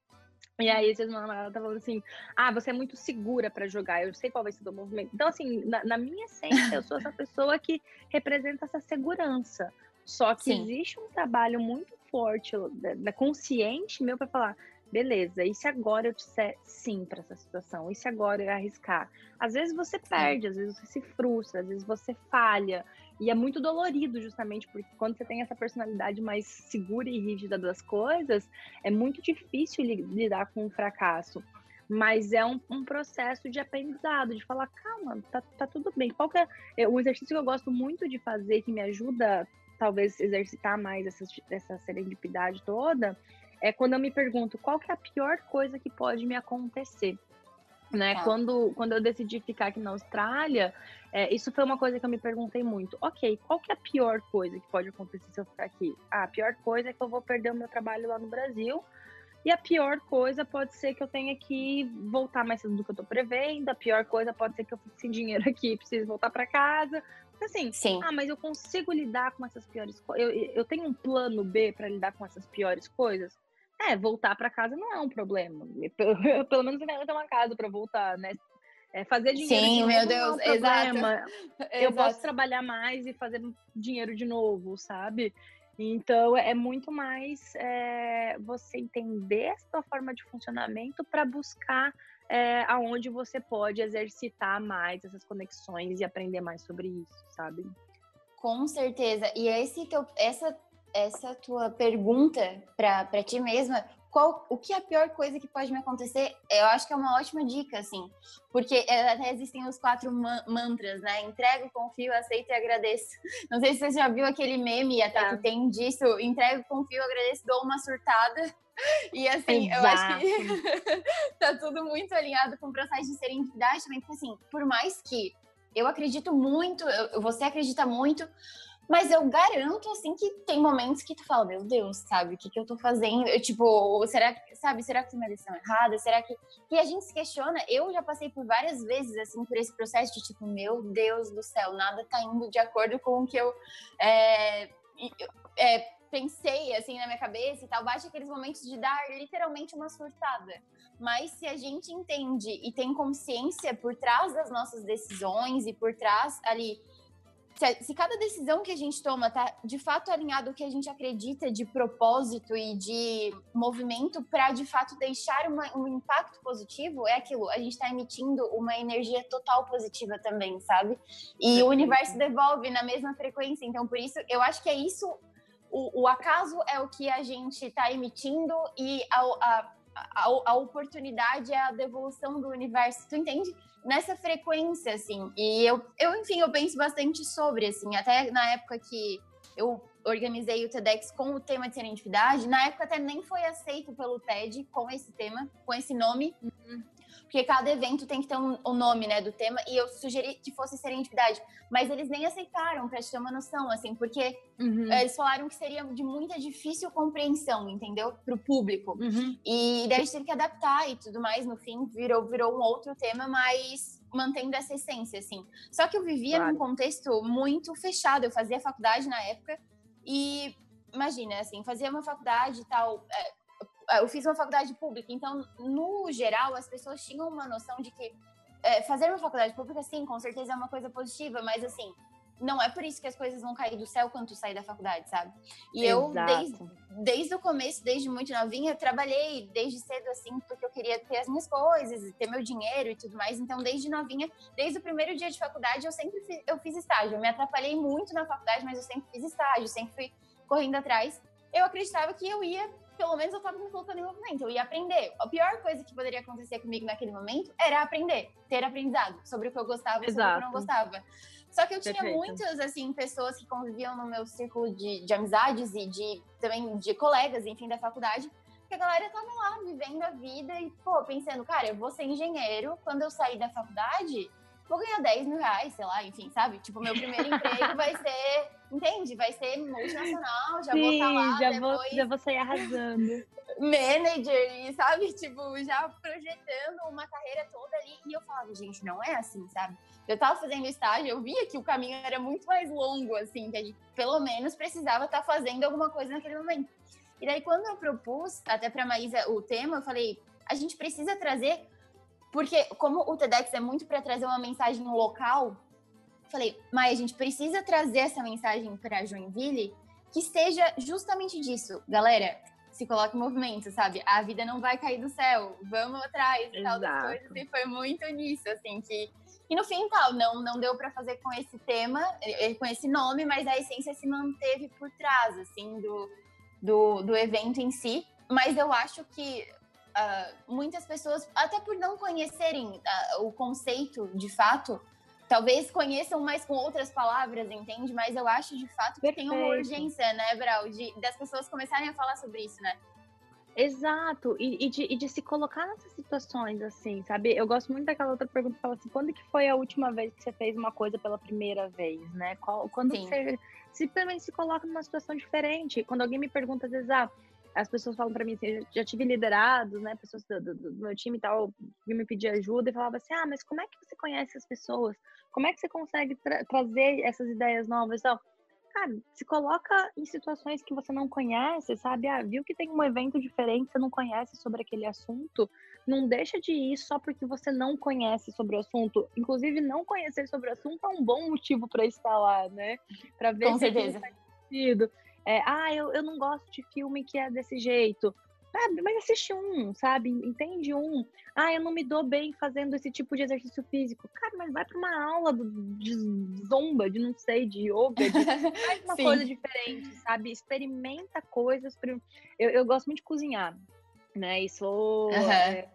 E aí, vocês ela tá falando assim: ah, você é muito segura para jogar, eu sei qual vai ser o movimento. Então, assim, na, na, minha essência, eu sou essa pessoa que representa essa segurança. Só que Sim. existe um trabalho muito forte, da, da consciente meu, para falar: beleza, e se agora eu disser sim para essa situação? E se agora eu arriscar? Às vezes você perde, às vezes você se frustra, às vezes você falha. E é muito dolorido, justamente, porque quando você tem essa personalidade mais segura e rígida das coisas, é muito difícil lidar com o fracasso. Mas é um, um processo de aprendizado, de falar, calma, tá, tá tudo bem. Qual é, é um exercício que eu gosto muito de fazer, que me ajuda, talvez, exercitar mais essa, essa serendipidade toda, é quando eu me pergunto qual que é a pior coisa que pode me acontecer. Né? Tá. Quando, quando eu decidi ficar aqui na Austrália, é, isso foi uma coisa que eu me perguntei muito. Ok, qual que é a pior coisa que pode acontecer se eu ficar aqui? Ah, a pior coisa é que eu vou perder o meu trabalho lá no Brasil. E a pior coisa pode ser que eu tenha que voltar mais cedo do que eu tô prevendo. A pior coisa pode ser que eu fique sem dinheiro aqui e precise voltar para casa. Assim, Sim. ah, mas eu consigo lidar com essas piores coisas. Eu, eu tenho um plano B para lidar com essas piores coisas? É, voltar para casa não é um problema. Pelo, pelo menos eu ter uma casa para voltar, né? É, fazer dinheiro
Sim, meu Deus, é um exato.
Eu posso trabalhar mais e fazer dinheiro de novo, sabe? Então é muito mais é, você entender a sua forma de funcionamento para buscar é, aonde você pode exercitar mais essas conexões e aprender mais sobre isso, sabe?
Com certeza. E esse teu, essa essa tua pergunta para ti mesma, qual, o que é a pior coisa que pode me acontecer? Eu acho que é uma ótima dica, assim, porque é, até existem os quatro mantras, né? Entrego, confio, aceito e agradeço. Não sei se você já viu aquele meme até tá. que tem disso, entrego, confio, agradeço, dou uma surtada. E assim, Exato. eu acho que tá tudo muito alinhado com o processo de serendipidade também, porque assim, por mais que eu acredito muito, eu, você acredita muito, mas eu garanto, assim, que tem momentos que tu fala, meu Deus, sabe, o que, que eu tô fazendo? Eu, tipo, será que, sabe, será que tem uma lição errada? Será que. E a gente se questiona. Eu já passei por várias vezes, assim, por esse processo de, tipo, meu Deus do céu, nada tá indo de acordo com o que eu. É, é, pensei assim na minha cabeça e tal, bate aqueles momentos de dar literalmente uma surtada. Mas se a gente entende e tem consciência por trás das nossas decisões e por trás ali se, se, cada decisão que a gente toma tá de fato alinhado ao que a gente acredita de propósito e de movimento para de fato deixar uma, um impacto positivo, é aquilo. A gente está emitindo uma energia total positiva também, sabe? E o universo devolve na mesma frequência. Então, por isso, eu acho que é isso. O, o acaso é o que a gente está emitindo e a, a a, a, oportunidade é a devolução do universo, tu entende? Nessa frequência, assim. E eu, eu, enfim, eu penso bastante sobre, assim, até na época que eu organizei o TEDx com o tema de serendipidade, na época até nem foi aceito pelo TED com esse tema, com esse nome. Uhum porque cada evento tem que ter um, um, nome, né, do tema, e eu sugeri que fosse serendipidade, mas eles nem aceitaram, pra te ter uma noção, assim, porque uhum. eles falaram que seria de muita difícil compreensão, entendeu, pro público, uhum. e daí a gente teve que adaptar e tudo mais, no fim, virou, virou um outro tema, mas mantendo essa essência, assim. Só que eu vivia claro. num contexto muito fechado, eu fazia faculdade na época, e imagina, assim, fazia uma faculdade e tal, é, eu fiz uma faculdade pública, então, no geral, as pessoas tinham uma noção de que é, fazer uma faculdade pública, sim, com certeza é uma coisa positiva, mas assim, não é por isso que as coisas vão cair do céu quando tu sair da faculdade, sabe? E Exato. eu, desde, desde o começo, desde muito novinha, trabalhei desde cedo, assim, porque eu queria ter as minhas coisas, ter meu dinheiro e tudo mais. Então, desde novinha, desde o primeiro dia de faculdade, eu sempre fiz, eu fiz estágio. Eu me atrapalhei muito na faculdade, mas eu sempre fiz estágio, sempre fui correndo atrás. Eu acreditava que eu ia pelo menos eu tava me colocando em movimento, eu ia aprender. A pior coisa que poderia acontecer comigo naquele momento era aprender, ter aprendizado sobre o que eu gostava e sobre o que eu não gostava. Só que eu tinha Perfeito. muitas, assim, pessoas que conviviam no meu círculo de, de amizades e de também de colegas, enfim, da faculdade, que a galera tava lá vivendo a vida e, pô, pensando, cara, eu vou ser engenheiro quando eu sair da faculdade, vou ganhar 10 mil reais, sei lá, enfim, sabe? Tipo, meu primeiro emprego vai ser, entende? Vai ser multinacional, já Sim, vou estar tá lá.
Já,
depois...
vou, já vou sair arrasando.
Manager, e sabe? Tipo, já projetando uma carreira toda ali. E eu falava, gente, não é assim, sabe? Eu tava fazendo estágio, eu via que o caminho era muito mais longo, assim, que a gente pelo menos precisava estar tá fazendo alguma coisa naquele momento. E daí, quando eu propus, até para Maísa, o tema, eu falei: a gente precisa trazer, porque como o TEDx é muito para trazer uma mensagem local, falei, mas a gente precisa trazer essa mensagem para Joinville que esteja justamente disso. Galera, se coloque em movimento, sabe? A vida não vai cair do céu, vamos atrás e tal das coisas. E foi muito nisso, assim, que. E no fim, tal, não, não deu para fazer com esse tema, eh, com esse nome, mas a essência se manteve por trás, assim, do, do, do evento em si, mas eu acho que uh, muitas pessoas, até por não conhecerem uh, o conceito de fato, talvez conheçam mais com outras palavras, entende? Mas eu acho de fato que Perfeito. tem uma urgência, né, Brau, de, das pessoas começarem a falar sobre isso, né?
Exato, e, e, de, e, de, se colocar nessas situações, assim, sabe? Eu gosto muito daquela outra pergunta que fala assim: quando que foi a última vez que você fez uma coisa pela primeira vez, né? Qual, quando Sim. você simplesmente se coloca numa situação diferente. Quando alguém me pergunta, às vezes, ah, as pessoas falam para mim assim, eu já tive liderados, né, pessoas do, do, do, meu time e tal, que me pedia ajuda e falava assim, ah, mas como é que você conhece as pessoas? Como é que você consegue tra trazer essas ideias novas? Então, cara, se coloca em situações que você não conhece, sabe? Ah, viu que tem um evento diferente, você não conhece sobre aquele assunto, não deixa de ir só porque você não conhece sobre o assunto. Inclusive, não conhecer sobre o assunto é um bom motivo para estar lá, né? Para ver
Com se certeza. faz
sentido. É, ah, eu, eu não gosto de filme que é desse jeito. Sabe? Mas assiste um, sabe? Entende um. Ah, eu não me dou bem fazendo esse tipo de exercício físico. Cara, mas vai para uma aula de zomba, de não sei, de yoga, de faz uma coisa diferente, sabe? Experimenta coisas. Eu, eu gosto muito de cozinhar, né? E sou uhum. é,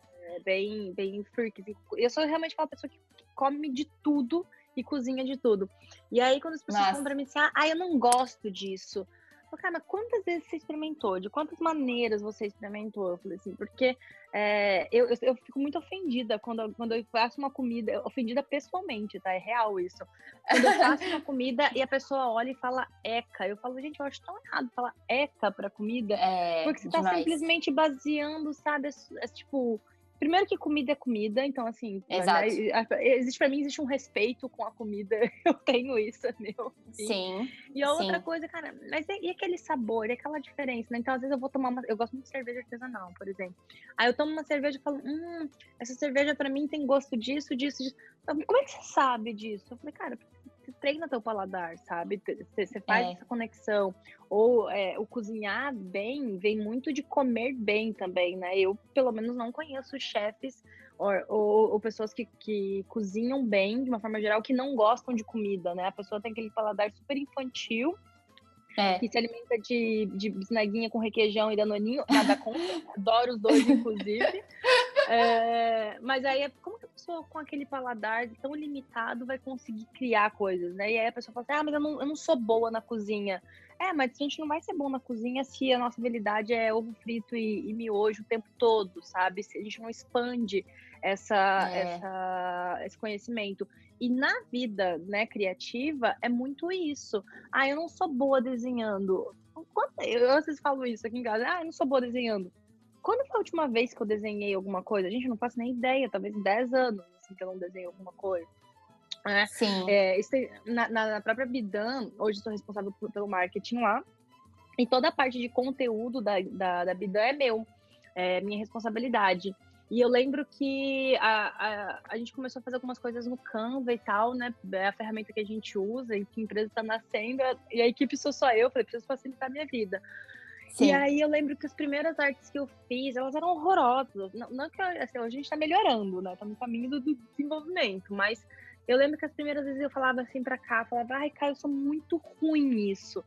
bem, bem freak. Assim. Eu sou realmente aquela pessoa que come de tudo e cozinha de tudo. E aí, quando as pessoas Nossa. falam pra mim assim, ah, eu não gosto disso falei, cara, mas quantas vezes você experimentou? De quantas maneiras você experimentou? Eu falei assim, porque é, eu, eu, eu, fico muito ofendida quando, quando eu faço uma comida, ofendida pessoalmente, tá? É real isso. Quando eu faço uma comida e a pessoa olha e fala eca, eu falo, gente, eu acho tão errado falar eca pra comida, é, porque você tá demais. simplesmente baseando, sabe, é, tipo Primeiro que comida é comida, então assim,
Exato.
Né, existe para mim existe um respeito com a comida, eu tenho isso, meu.
Sim.
E a outra sim. coisa, cara, mas e, e, aquele sabor, e aquela diferença, né? Então às vezes eu vou tomar uma, eu gosto muito de cerveja artesanal, por exemplo. Aí eu tomo uma cerveja e falo, hum, essa cerveja para mim tem gosto disso, disso, disso. Como é que você sabe disso? Eu falei, cara, você treina teu paladar, sabe? Você faz é. essa conexão. Ou é, o cozinhar bem vem muito de comer bem também, né? Eu, pelo menos, não conheço chefes ou, ou, ou, pessoas que, que cozinham bem, de uma forma geral, que não gostam de comida, né? A pessoa tem aquele paladar super infantil. É. Que se alimenta de, de bisnaguinha com requeijão e danoninho, nada contra, adoro os dois, inclusive. É, mas aí, como que a pessoa com aquele paladar tão limitado vai conseguir criar coisas, né? E aí a pessoa fala assim, ah, mas eu não, eu não sou boa na cozinha. É, mas a gente não vai ser bom na cozinha se a nossa habilidade é ovo frito e, e miojo o tempo todo, sabe? Se a gente não expande essa, é. essa, esse conhecimento. E na vida né, criativa é muito isso. Ah, eu não sou boa desenhando. Eu às vezes falo isso aqui em casa. Ah, eu não sou boa desenhando quando foi a última vez que eu desenhei alguma coisa? A gente não faz nem ideia, talvez 10 anos assim, que eu não desenhei alguma coisa.
É, Sim.
É, na, na, própria Bidan, hoje sou responsável por, pelo marketing lá. E toda a parte de conteúdo da, da, da Bidan é meu, é minha responsabilidade. E eu lembro que a, a, a gente começou a fazer algumas coisas no Canva e tal, né? É a ferramenta que a gente usa e que a empresa está nascendo. E a equipe sou só eu, falei, preciso facilitar a minha vida. Sim. E aí eu lembro que as primeiras artes que eu fiz, elas eram horrorosas. Não, não que assim, a gente tá melhorando, né? Tá no caminho do, do, desenvolvimento, mas eu lembro que as primeiras vezes eu falava assim pra cá, falava, ai, cara, eu sou muito ruim nisso.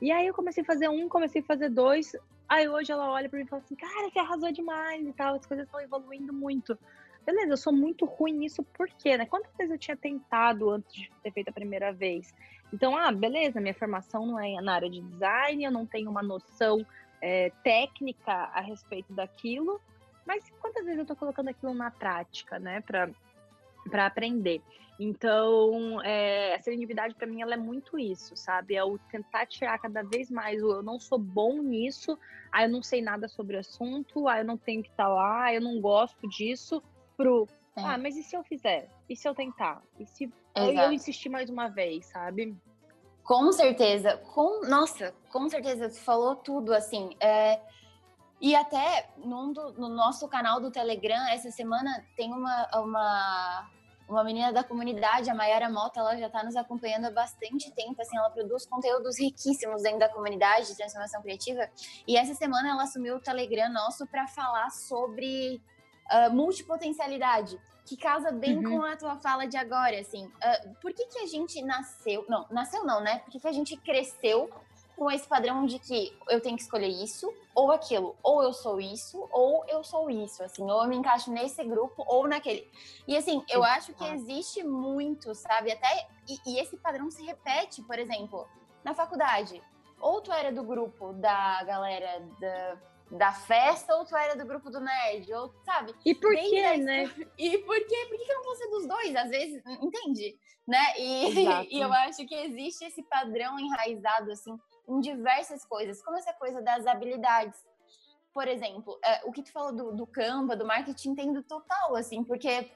E aí eu comecei a fazer um, comecei a fazer dois. Aí hoje ela olha para mim e fala assim, cara, você arrasou demais e tal, as coisas estão evoluindo muito. Beleza, eu sou muito ruim nisso, por quê, né? Quantas vezes eu tinha tentado antes de ter feito a primeira vez? Então, ah, beleza, minha formação não é na área de design, eu não tenho uma noção é, técnica a respeito daquilo, mas quantas vezes eu tô colocando aquilo na prática, né, para aprender? Então, é, a serenidade para mim ela é muito isso, sabe? É o tentar tirar cada vez mais o eu não sou bom nisso, ah, eu não sei nada sobre o assunto, ah, eu não tenho que estar tá lá, eu não gosto disso, pro é. ah, mas e se eu fizer? E se eu tentar? E se Exato. eu insistir mais uma vez, sabe?
Com certeza, com nossa, com certeza, você falou tudo assim. É, e até do, no nosso canal do Telegram, essa semana tem uma, uma uma menina da comunidade, a Mayara Mota, ela já está nos acompanhando há bastante tempo, assim, ela produz conteúdos riquíssimos dentro da comunidade de transformação criativa, e essa semana ela assumiu o Telegram nosso para falar sobre uh, multipotencialidade, que casa bem uhum. com a tua fala de agora, assim, uh, por que que a gente nasceu, não, nasceu não, né, por que que a gente cresceu com esse padrão de que eu tenho que escolher isso ou aquilo, ou eu sou isso, ou eu sou isso, assim, ou eu me encaixo nesse grupo ou naquele. E assim, eu acho que existe muito, sabe? Até e, e, esse padrão se repete, por exemplo, na faculdade. Ou tu era do grupo da galera da, da festa, ou tu era do grupo do nerd, ou sabe?
E por quê, né?
E por quê? Por que eu não vou ser dos dois? Às vezes, entende? Né? E, e eu acho que existe esse padrão enraizado, assim, em diversas coisas, como essa coisa das habilidades. Por exemplo, é, o que tu falou do, do Canva, do marketing, entendo total, assim, porque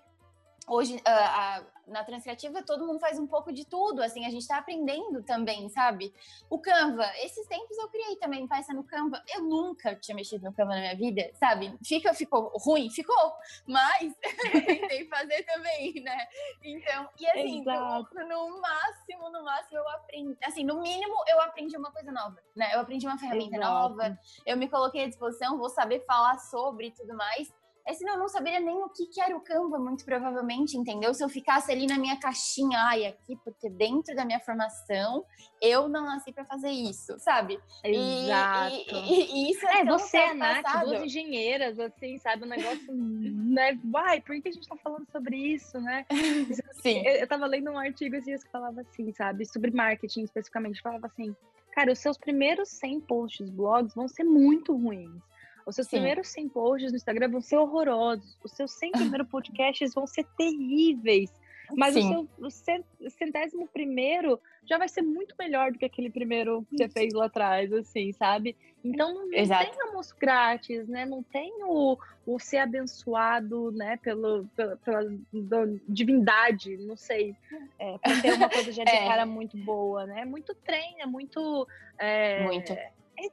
hoje a, na Transcriativa todo mundo faz um pouco de tudo, assim, a gente está aprendendo também, sabe? O Canva, esses tempos eu criei também peça no Canva, eu nunca tinha mexido no Canva na minha vida, sabe? Fica, ficou ruim? Ficou, mas tentei fazer também, né? Então, e assim, no, no, máximo, no máximo eu aprendi, assim, no mínimo eu aprendi uma coisa nova, né? Eu aprendi uma ferramenta Exato. nova, eu me coloquei à disposição, vou saber falar sobre e tudo mais, é senão eu não saberia nem o que, que era o Canva, muito provavelmente, entendeu? Se eu ficasse ali na minha caixinha, ai, aqui, porque dentro da minha formação eu não nasci para fazer isso, sabe?
Exato. E, e, e isso é, é você, a Nath, duas engenheiras, assim, sabe? Um negócio, né? Uai, por que a gente tá falando sobre isso, né? Sim. Eu, eu tava lendo um artigo esses dias que falava assim, sabe? Sobre marketing especificamente, falava assim, cara, os seus primeiros 100 posts, blogs vão ser muito ruins os seus Sim. primeiros 100 posts no Instagram vão ser horrorosos. Os seus 100 primeiros podcasts vão ser terríveis. Mas Sim. o seu o centésimo primeiro já vai ser muito melhor do que aquele primeiro que você fez lá atrás, assim, sabe? Então não, não tem almoço grátis, né? Não tem o, o ser abençoado, né, pelo, pela, pela divindade, não sei, é, pra ter uma coisa já de é. cara muito boa, né? É muito treino, é muito. É,
muito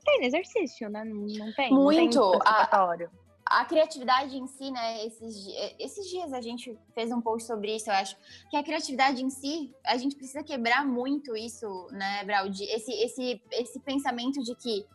tem exercício, né? Não, não tem.
Muito. Não tem a, a criatividade em si, né? Esses, esses dias a gente fez um post sobre isso, eu acho. Que a criatividade em si, a gente precisa quebrar muito isso, né, Braudi? Esse, esse, esse pensamento de que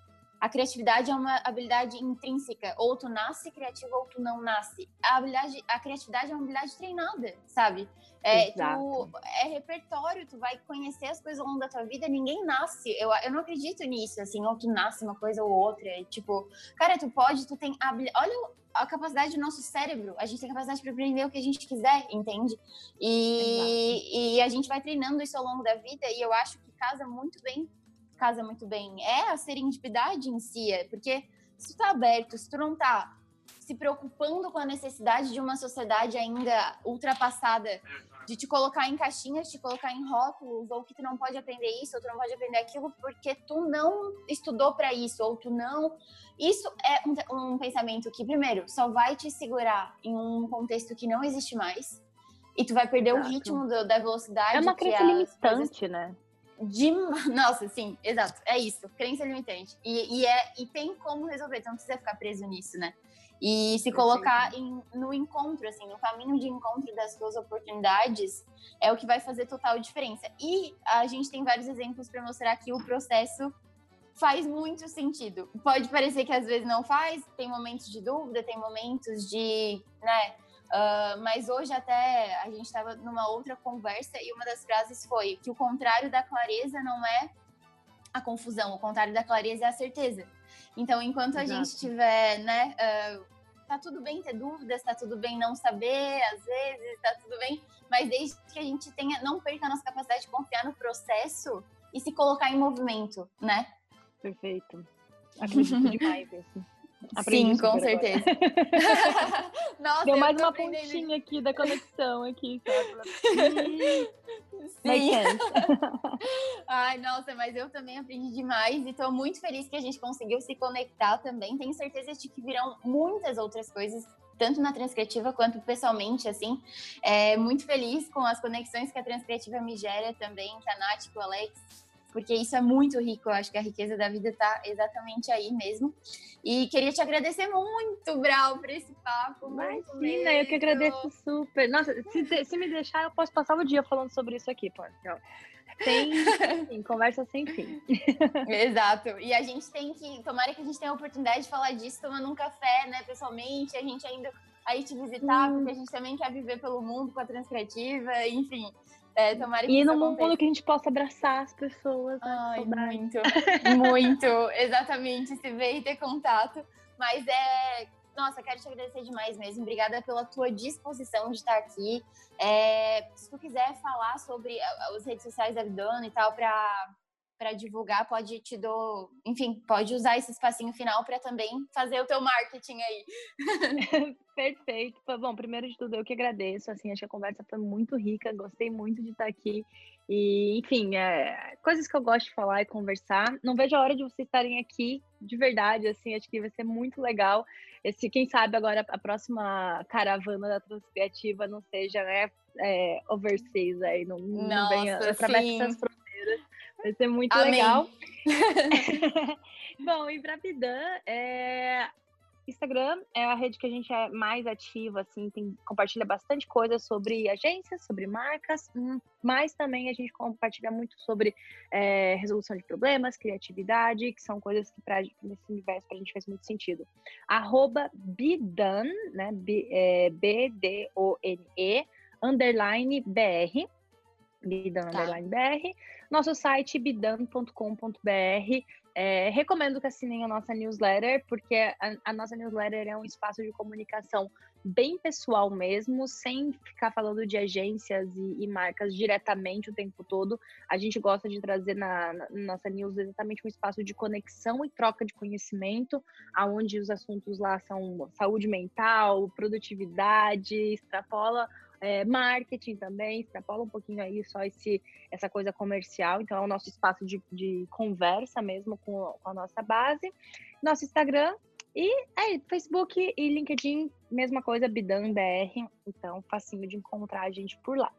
a criatividade é uma habilidade intrínseca, ou tu nasce criativo ou tu não nasce. A habilidade, a criatividade é uma habilidade treinada, sabe? É, tu, é repertório, tu vai conhecer as coisas ao longo da tua vida, ninguém nasce. Eu, eu não acredito nisso, assim, ou tu nasce uma coisa ou outra. É, tipo, cara, tu pode, tu tem habilidade. Olha a capacidade do nosso cérebro, a gente tem capacidade para aprender o que a gente quiser, entende? E, e a gente vai treinando isso ao longo da vida, e eu acho que casa muito bem casa muito bem, é a serendipidade em si, é porque se tu tá aberto, se tu não tá se preocupando com a necessidade de uma sociedade ainda ultrapassada, de te colocar em caixinhas, te colocar em rótulos, ou que tu não pode aprender isso, ou tu não pode aprender aquilo, porque tu não estudou para isso, ou tu não. Isso é um, um, pensamento que, primeiro, só vai te segurar em um contexto que não existe mais, e tu vai perder Exato. o ritmo do, da velocidade. É
uma crença limitante, coisas... né?
De... Nossa, sim, exato. É isso. Crença limitante. E, e, é, e tem como resolver, então não precisa ficar preso nisso, né? E se colocar em, no encontro, assim, no caminho de encontro das suas oportunidades, é o que vai fazer total diferença. E a gente tem vários exemplos para mostrar que o processo faz muito sentido. Pode parecer que às vezes não faz, tem momentos de dúvida, tem momentos de, né, Uh, mas hoje até a gente estava numa outra conversa e uma das frases foi que o contrário da clareza não é a confusão, o contrário da clareza é a certeza. Então, enquanto a Exato. gente tiver, né, uh, tá tudo bem ter dúvidas, tá tudo bem não saber, às vezes, tá tudo bem, mas desde que a gente tenha, não perca a nossa capacidade de confiar no processo e se colocar em movimento, né?
Perfeito. Acredito demais, assim.
Aprendi Sim, com certeza.
Nossa, Deu mais uma aprendendo... pontinha aqui da conexão aqui, Sim.
Ai, nossa, mas eu também aprendi demais e estou muito feliz que a gente conseguiu se conectar também. Tenho certeza de que virão muitas outras coisas tanto na Transcriativa quanto pessoalmente, assim. É, muito feliz com as conexões que a Transcriativa me gera também, que a Nath, que o Alex porque isso é muito rico. Eu acho que a riqueza da vida está exatamente aí mesmo. E queria te agradecer muito, Brau, por esse papo.
Imagina, eu que agradeço super. Nossa, se, se me deixar, eu posso passar o dia falando sobre isso aqui, pô. Sem fim, conversa sem fim.
Exato. E a gente tem que, tomara que a gente tenha a oportunidade de falar disso tomando um café, né, pessoalmente, a gente ainda aí te visitar, hum. porque a gente também quer viver pelo mundo com a Transcriativa, enfim. É, tomara que
e no mundo que a gente possa abraçar as pessoas.
Né? Ai, muito, muito, exatamente, se ver e ter contato. Mas é, nossa, quero te agradecer demais mesmo. Obrigada pela tua disposição de estar aqui. É, se tu quiser falar sobre as redes sociais da Vidona e tal, para para divulgar, pode te dou, enfim, pode usar esse espacinho final para também fazer o teu marketing aí.
Perfeito. Bom, primeiro de tudo, eu que agradeço. Assim, acho que a conversa foi muito rica, gostei muito de estar aqui. E, enfim, é, coisas que eu gosto de falar e conversar. Não vejo a hora de vocês estarem aqui, de verdade, assim, acho que vai ser muito legal. Esse, quem sabe agora a próxima caravana da Transcriativa não seja, né, é, overseas aí, não, não Nossa, venha através. Vai ser muito Amém. legal. Bom, e para Bidan, é... Instagram é a rede que a gente é mais ativa, assim, tem, compartilha bastante coisa sobre agências, sobre marcas, hum, mas também a gente compartilha muito sobre é, resolução de problemas, criatividade, que são coisas que pra, nesse universo para a gente faz muito sentido. Arroba Bidan, né, B-D-O-N-E, é, underline BR, Bidan tá. Nosso site bidan.com.br. É, recomendo que assinem a nossa newsletter, porque a, a, nossa newsletter é um espaço de comunicação bem pessoal mesmo, sem ficar falando de agências e, e marcas diretamente o tempo todo. A gente gosta de trazer na, na, nossa news exatamente um espaço de conexão e troca de conhecimento, aonde os assuntos lá são saúde mental, produtividade, extrapola é, marketing também, extrapola um pouquinho aí só esse, essa coisa comercial, então é o nosso espaço de, de conversa mesmo com, com a nossa base. Nosso Instagram e é, Facebook e LinkedIn, mesma coisa, Bidan BR, então facinho de encontrar a gente por lá.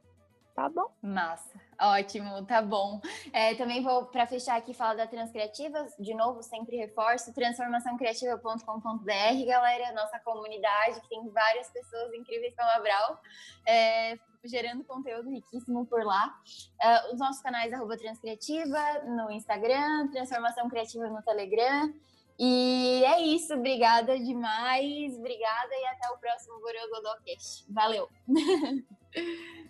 Tá bom?
Massa, ótimo, tá bom. É, também vou, para fechar aqui, falar da Transcriativa, de novo, sempre reforço, transformaçãocriativa.com.br, galera, nossa comunidade, que tem várias pessoas incríveis como a Brau, é, gerando conteúdo riquíssimo por lá. Uh, os nossos canais, arroba Transcriativa, no Instagram, Transformação Criativa no Telegram, e é isso, obrigada demais, obrigada e até o próximo Borogodocast. Valeu!